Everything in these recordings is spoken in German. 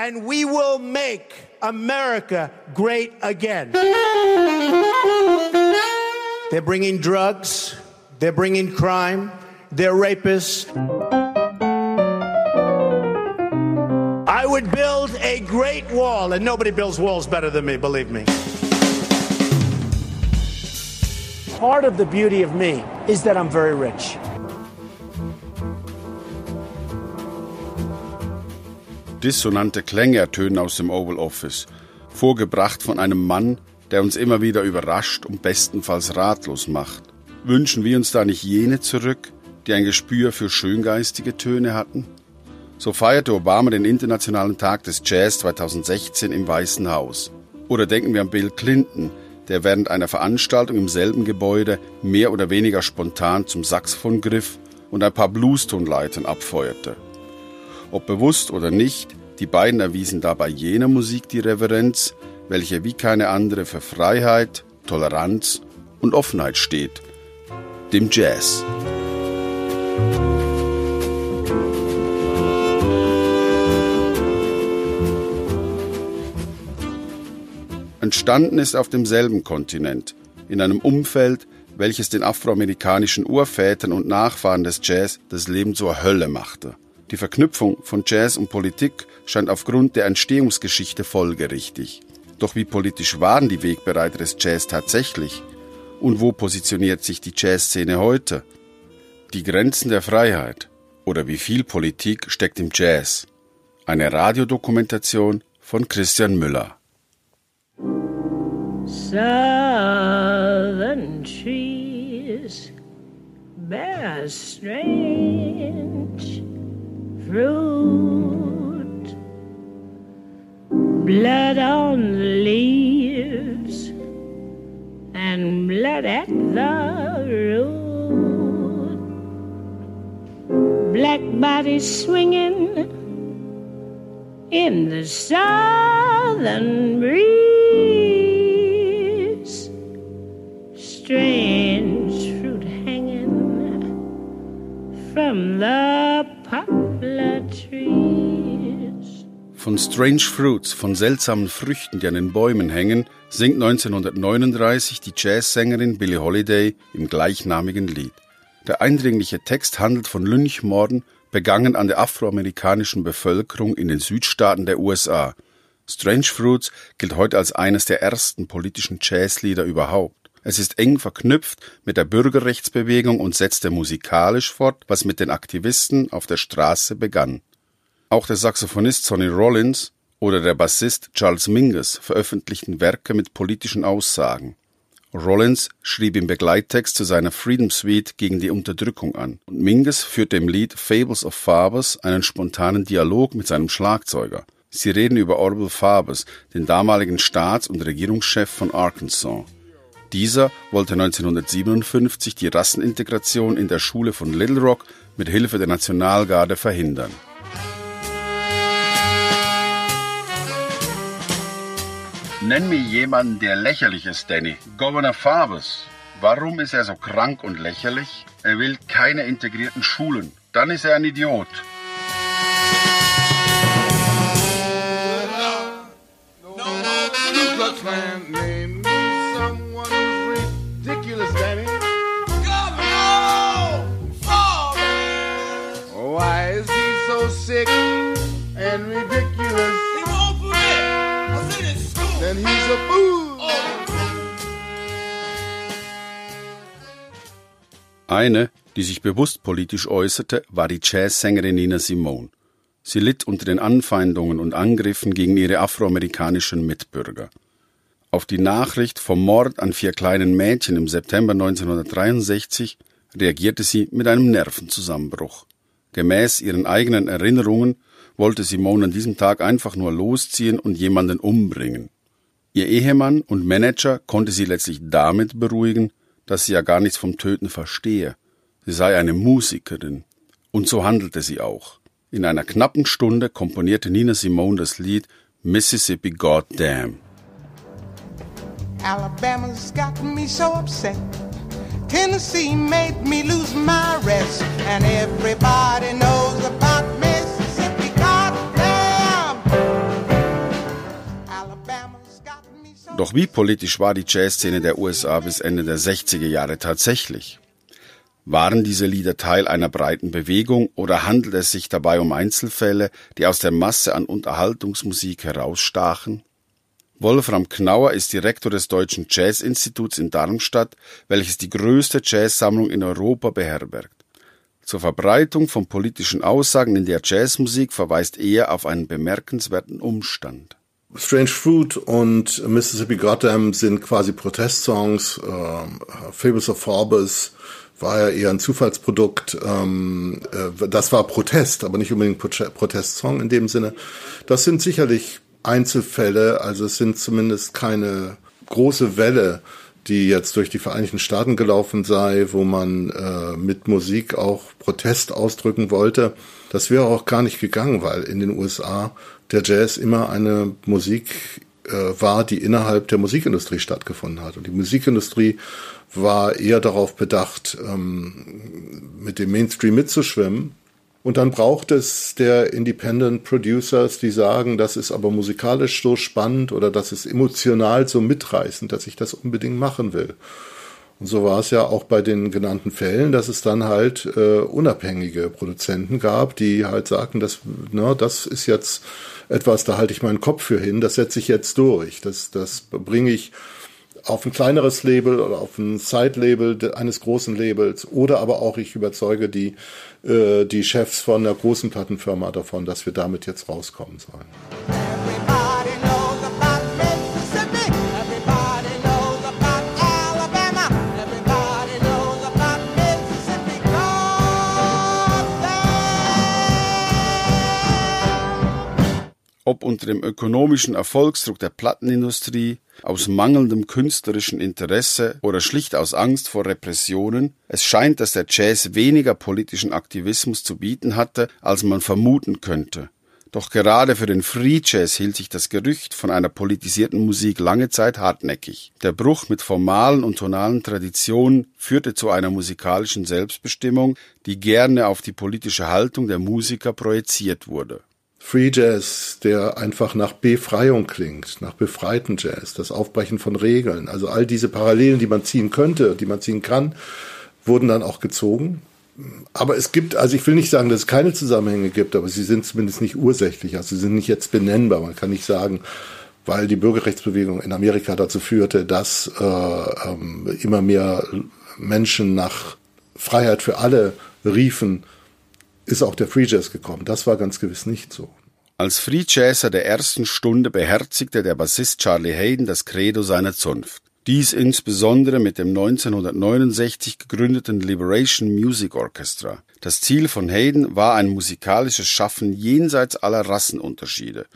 and we will make America great again. They're bringing drugs, they're bringing crime, they're rapists. I would build a great wall, and nobody builds walls better than me, believe me. Part of the beauty of me is that I'm very rich. Dissonante Klänge ertönen aus dem Oval Office, vorgebracht von einem Mann, der uns immer wieder überrascht und bestenfalls ratlos macht. Wünschen wir uns da nicht jene zurück, die ein Gespür für schöngeistige Töne hatten? So feierte Obama den Internationalen Tag des Jazz 2016 im Weißen Haus. Oder denken wir an Bill Clinton, der während einer Veranstaltung im selben Gebäude mehr oder weniger spontan zum Saxophon griff und ein paar Bluestonleitern abfeuerte. Ob bewusst oder nicht, die beiden erwiesen dabei jener Musik die Reverenz, welche wie keine andere für Freiheit, Toleranz und Offenheit steht, dem Jazz. Entstanden ist auf demselben Kontinent, in einem Umfeld, welches den afroamerikanischen Urvätern und Nachfahren des Jazz das Leben zur Hölle machte. Die Verknüpfung von Jazz und Politik scheint aufgrund der Entstehungsgeschichte folgerichtig. Doch wie politisch waren die Wegbereiter des Jazz tatsächlich? Und wo positioniert sich die Jazzszene heute? Die Grenzen der Freiheit oder wie viel Politik steckt im Jazz? Eine Radiodokumentation von Christian Müller. Southern trees bear strange fruit, blood on the leaves and blood at the root, black bodies swinging in the southern breeze. Strange fruit hanging from the trees. Von Strange Fruits, von seltsamen Früchten, die an den Bäumen hängen, singt 1939 die Jazzsängerin Billie Holiday im gleichnamigen Lied. Der eindringliche Text handelt von Lynchmorden, begangen an der afroamerikanischen Bevölkerung in den Südstaaten der USA. Strange Fruits gilt heute als eines der ersten politischen Jazzlieder überhaupt. Es ist eng verknüpft mit der Bürgerrechtsbewegung und setzte musikalisch fort, was mit den Aktivisten auf der Straße begann. Auch der Saxophonist Sonny Rollins oder der Bassist Charles Mingus veröffentlichten Werke mit politischen Aussagen. Rollins schrieb im Begleittext zu seiner Freedom Suite gegen die Unterdrückung an und Mingus führte im Lied Fables of Fabers einen spontanen Dialog mit seinem Schlagzeuger. Sie reden über Orville Fabers, den damaligen Staats- und Regierungschef von Arkansas. Dieser wollte 1957 die Rassenintegration in der Schule von Little Rock mit Hilfe der Nationalgarde verhindern. Nenn mir jemanden, der lächerlich ist, Danny. Governor Farbes. Warum ist er so krank und lächerlich? Er will keine integrierten Schulen. Dann ist er ein Idiot. Eine, die sich bewusst politisch äußerte, war die Jazzsängerin Nina Simone. Sie litt unter den Anfeindungen und Angriffen gegen ihre afroamerikanischen Mitbürger. Auf die Nachricht vom Mord an vier kleinen Mädchen im September 1963 reagierte sie mit einem Nervenzusammenbruch. Gemäß ihren eigenen Erinnerungen wollte Simone an diesem Tag einfach nur losziehen und jemanden umbringen. Ihr Ehemann und Manager konnte sie letztlich damit beruhigen, dass sie ja gar nichts vom Töten verstehe. Sie sei eine Musikerin. Und so handelte sie auch. In einer knappen Stunde komponierte Nina Simone das Lied Mississippi Goddamn. Alabama's got me so upset. Tennessee made me lose my rest. And everybody knows Doch wie politisch war die Jazzszene der USA bis Ende der 60er Jahre tatsächlich? Waren diese Lieder Teil einer breiten Bewegung oder handelt es sich dabei um Einzelfälle, die aus der Masse an Unterhaltungsmusik herausstachen? Wolfram Knauer ist Direktor des Deutschen Jazzinstituts in Darmstadt, welches die größte Jazzsammlung in Europa beherbergt. Zur Verbreitung von politischen Aussagen in der Jazzmusik verweist er auf einen bemerkenswerten Umstand. Strange Fruit und Mississippi Goddam sind quasi Protestsongs. Ähm, Fables of Forbes war ja eher ein Zufallsprodukt. Ähm, äh, das war Protest, aber nicht unbedingt Protestsong in dem Sinne. Das sind sicherlich Einzelfälle, also es sind zumindest keine große Welle, die jetzt durch die Vereinigten Staaten gelaufen sei, wo man äh, mit Musik auch Protest ausdrücken wollte. Das wäre auch gar nicht gegangen, weil in den USA der Jazz immer eine Musik äh, war, die innerhalb der Musikindustrie stattgefunden hat. Und die Musikindustrie war eher darauf bedacht, ähm, mit dem Mainstream mitzuschwimmen. Und dann braucht es der Independent Producers, die sagen, das ist aber musikalisch so spannend oder das ist emotional so mitreißend, dass ich das unbedingt machen will. Und so war es ja auch bei den genannten Fällen, dass es dann halt äh, unabhängige Produzenten gab, die halt sagten, dass, na, das ist jetzt etwas, da halte ich meinen Kopf für hin, das setze ich jetzt durch. Das, das bringe ich auf ein kleineres Label oder auf ein Side-Label eines großen Labels oder aber auch ich überzeuge die, äh, die Chefs von einer großen Plattenfirma davon, dass wir damit jetzt rauskommen sollen. Ob unter dem ökonomischen Erfolgsdruck der Plattenindustrie, aus mangelndem künstlerischen Interesse oder schlicht aus Angst vor Repressionen, es scheint, dass der Jazz weniger politischen Aktivismus zu bieten hatte, als man vermuten könnte. Doch gerade für den Free Jazz hielt sich das Gerücht von einer politisierten Musik lange Zeit hartnäckig. Der Bruch mit formalen und tonalen Traditionen führte zu einer musikalischen Selbstbestimmung, die gerne auf die politische Haltung der Musiker projiziert wurde. Free Jazz, der einfach nach Befreiung klingt, nach befreiten Jazz, das Aufbrechen von Regeln. Also all diese Parallelen, die man ziehen könnte, die man ziehen kann, wurden dann auch gezogen. Aber es gibt, also ich will nicht sagen, dass es keine Zusammenhänge gibt, aber sie sind zumindest nicht ursächlich. Also sie sind nicht jetzt benennbar. Man kann nicht sagen, weil die Bürgerrechtsbewegung in Amerika dazu führte, dass äh, ähm, immer mehr Menschen nach Freiheit für alle riefen, ist auch der Free Jazz gekommen. Das war ganz gewiss nicht so. Als Free Jazzer der ersten Stunde beherzigte der Bassist Charlie Hayden das Credo seiner Zunft. Dies insbesondere mit dem 1969 gegründeten Liberation Music Orchestra. Das Ziel von Hayden war ein musikalisches Schaffen jenseits aller Rassenunterschiede.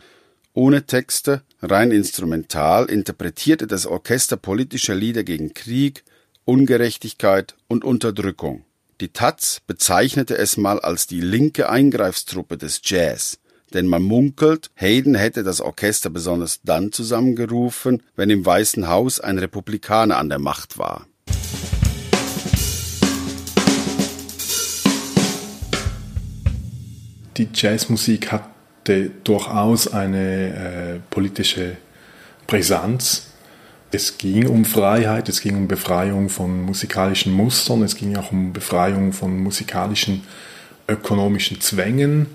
Ohne Texte, rein instrumental, interpretierte das Orchester politische Lieder gegen Krieg, Ungerechtigkeit und Unterdrückung. Die Taz bezeichnete es mal als die linke Eingreifstruppe des Jazz, denn man munkelt, Hayden hätte das Orchester besonders dann zusammengerufen, wenn im Weißen Haus ein Republikaner an der Macht war. Die Jazzmusik hatte durchaus eine äh, politische Brisanz es ging um Freiheit, es ging um Befreiung von musikalischen Mustern, es ging auch um Befreiung von musikalischen ökonomischen Zwängen.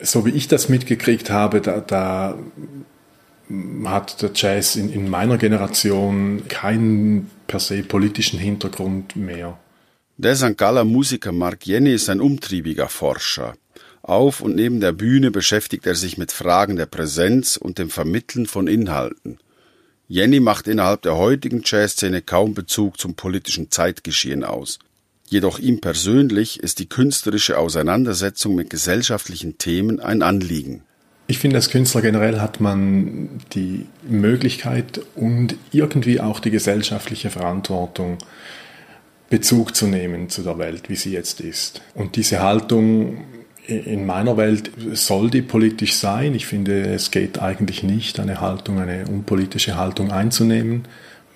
So wie ich das mitgekriegt habe, da, da hat der Jazz in, in meiner Generation keinen per se politischen Hintergrund mehr. Der St. Galler Musiker Mark Jenny ist ein umtriebiger Forscher. Auf und neben der Bühne beschäftigt er sich mit Fragen der Präsenz und dem Vermitteln von Inhalten. Jenny macht innerhalb der heutigen Jazzszene kaum Bezug zum politischen Zeitgeschehen aus. Jedoch ihm persönlich ist die künstlerische Auseinandersetzung mit gesellschaftlichen Themen ein Anliegen. Ich finde, als Künstler generell hat man die Möglichkeit und irgendwie auch die gesellschaftliche Verantwortung, Bezug zu nehmen zu der Welt, wie sie jetzt ist. Und diese Haltung in meiner Welt soll die politisch sein. Ich finde, es geht eigentlich nicht, eine Haltung, eine unpolitische Haltung einzunehmen.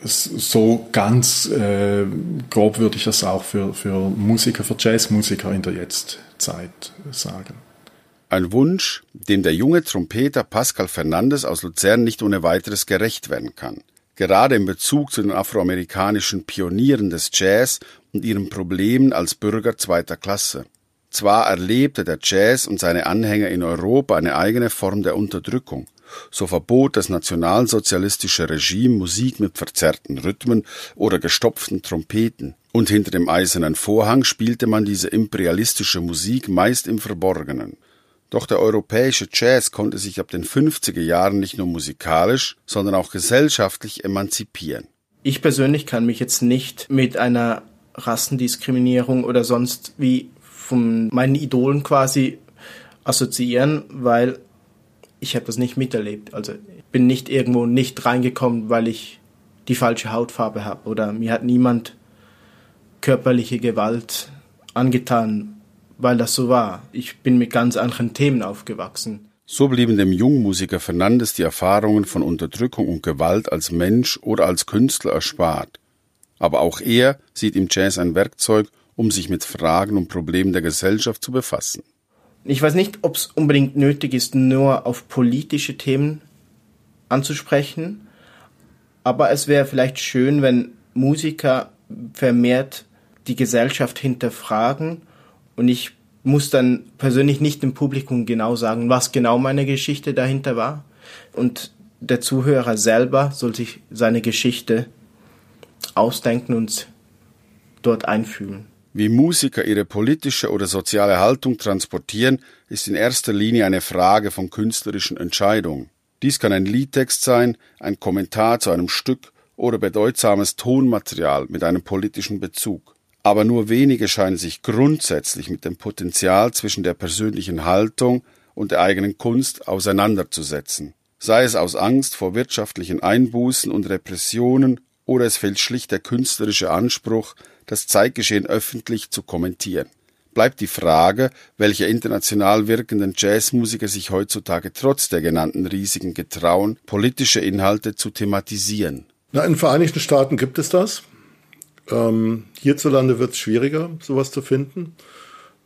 So ganz äh, grob würde ich das auch für, für Musiker, für Jazzmusiker in der Jetztzeit sagen. Ein Wunsch, dem der junge Trompeter Pascal Fernandes aus Luzern nicht ohne weiteres gerecht werden kann. Gerade in Bezug zu den afroamerikanischen Pionieren des Jazz und ihren Problemen als Bürger zweiter Klasse. Zwar erlebte der Jazz und seine Anhänger in Europa eine eigene Form der Unterdrückung, so verbot das nationalsozialistische Regime Musik mit verzerrten Rhythmen oder gestopften Trompeten, und hinter dem eisernen Vorhang spielte man diese imperialistische Musik meist im Verborgenen. Doch der europäische Jazz konnte sich ab den 50er Jahren nicht nur musikalisch, sondern auch gesellschaftlich emanzipieren. Ich persönlich kann mich jetzt nicht mit einer Rassendiskriminierung oder sonst wie von meinen Idolen quasi assoziieren, weil ich habe das nicht miterlebt. Also ich bin nicht irgendwo nicht reingekommen, weil ich die falsche Hautfarbe habe oder mir hat niemand körperliche Gewalt angetan, weil das so war. Ich bin mit ganz anderen Themen aufgewachsen. So blieben dem Jungmusiker Fernandes die Erfahrungen von Unterdrückung und Gewalt als Mensch oder als Künstler erspart. Aber auch er sieht im Jazz ein Werkzeug, um sich mit Fragen und Problemen der Gesellschaft zu befassen. Ich weiß nicht, ob es unbedingt nötig ist, nur auf politische Themen anzusprechen, aber es wäre vielleicht schön, wenn Musiker vermehrt die Gesellschaft hinterfragen und ich muss dann persönlich nicht dem Publikum genau sagen, was genau meine Geschichte dahinter war. Und der Zuhörer selber soll sich seine Geschichte ausdenken und dort einfühlen. Wie Musiker ihre politische oder soziale Haltung transportieren, ist in erster Linie eine Frage von künstlerischen Entscheidungen. Dies kann ein Liedtext sein, ein Kommentar zu einem Stück oder bedeutsames Tonmaterial mit einem politischen Bezug. Aber nur wenige scheinen sich grundsätzlich mit dem Potenzial zwischen der persönlichen Haltung und der eigenen Kunst auseinanderzusetzen, sei es aus Angst vor wirtschaftlichen Einbußen und Repressionen oder es fehlt schlicht der künstlerische Anspruch, das Zeitgeschehen öffentlich zu kommentieren. Bleibt die Frage, welche international wirkenden Jazzmusiker sich heutzutage trotz der genannten Risiken getrauen, politische Inhalte zu thematisieren. Na, in den Vereinigten Staaten gibt es das. Ähm, hierzulande wird es schwieriger, sowas zu finden.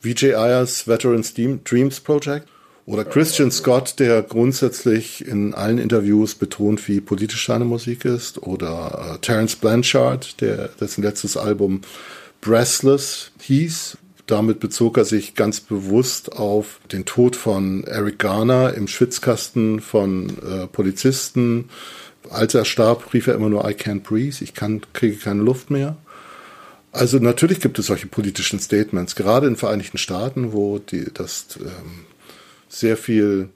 VJ Ayers Veterans Dreams Project oder Christian Scott, der grundsätzlich in allen Interviews betont, wie politisch seine Musik ist, oder äh, Terence Blanchard, der dessen letztes Album Breathless hieß. Damit bezog er sich ganz bewusst auf den Tod von Eric Garner im Schwitzkasten von äh, Polizisten. Als er starb, rief er immer nur I can't breathe, ich kann, kriege keine Luft mehr. Also natürlich gibt es solche politischen Statements, gerade in den Vereinigten Staaten, wo die, das ähm, sehr viel,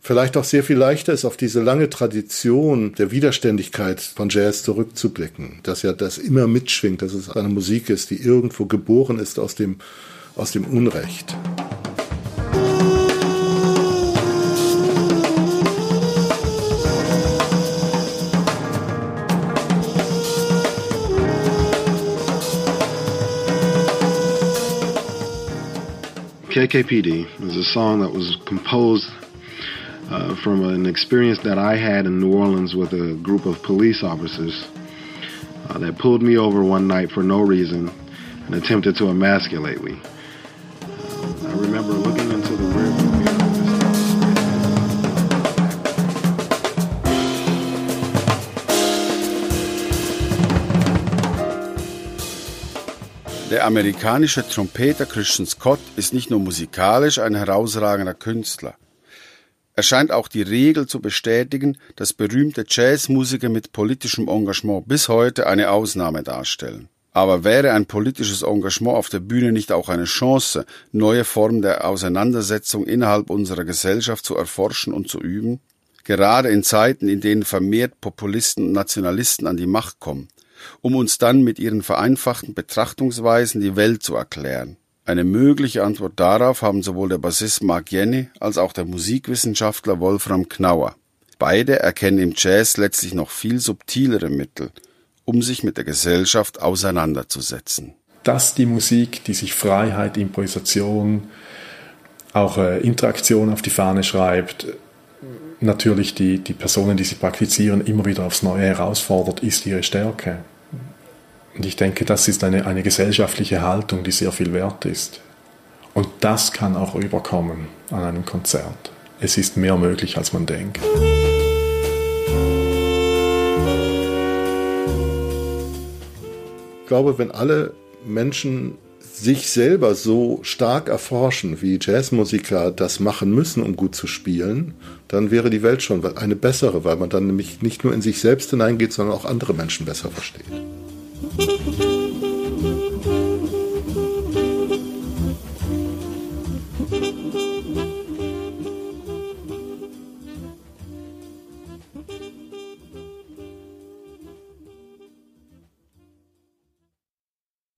vielleicht auch sehr viel leichter ist, auf diese lange Tradition der Widerständigkeit von Jazz zurückzublicken. Dass ja das immer mitschwingt, dass es eine Musik ist, die irgendwo geboren ist aus dem, aus dem Unrecht. KKPD is a song that was composed uh, from an experience that I had in New Orleans with a group of police officers uh, that pulled me over one night for no reason and attempted to emasculate me. Amerikanische Trompeter Christian Scott ist nicht nur musikalisch ein herausragender Künstler. Er scheint auch die Regel zu bestätigen, dass berühmte Jazzmusiker mit politischem Engagement bis heute eine Ausnahme darstellen. Aber wäre ein politisches Engagement auf der Bühne nicht auch eine Chance, neue Formen der Auseinandersetzung innerhalb unserer Gesellschaft zu erforschen und zu üben? Gerade in Zeiten, in denen vermehrt Populisten und Nationalisten an die Macht kommen, um uns dann mit ihren vereinfachten Betrachtungsweisen die Welt zu erklären. Eine mögliche Antwort darauf haben sowohl der Bassist Mark Jenny als auch der Musikwissenschaftler Wolfram Knauer. Beide erkennen im Jazz letztlich noch viel subtilere Mittel, um sich mit der Gesellschaft auseinanderzusetzen. Dass die Musik, die sich Freiheit, Improvisation, auch äh, Interaktion auf die Fahne schreibt, natürlich die, die Personen, die sie praktizieren, immer wieder aufs Neue herausfordert, ist ihre Stärke. Und ich denke, das ist eine, eine gesellschaftliche Haltung, die sehr viel wert ist. Und das kann auch rüberkommen an einem Konzert. Es ist mehr möglich, als man denkt. Ich glaube, wenn alle Menschen sich selber so stark erforschen, wie Jazzmusiker das machen müssen, um gut zu spielen, dann wäre die Welt schon eine bessere, weil man dann nämlich nicht nur in sich selbst hineingeht, sondern auch andere Menschen besser versteht. Thank you.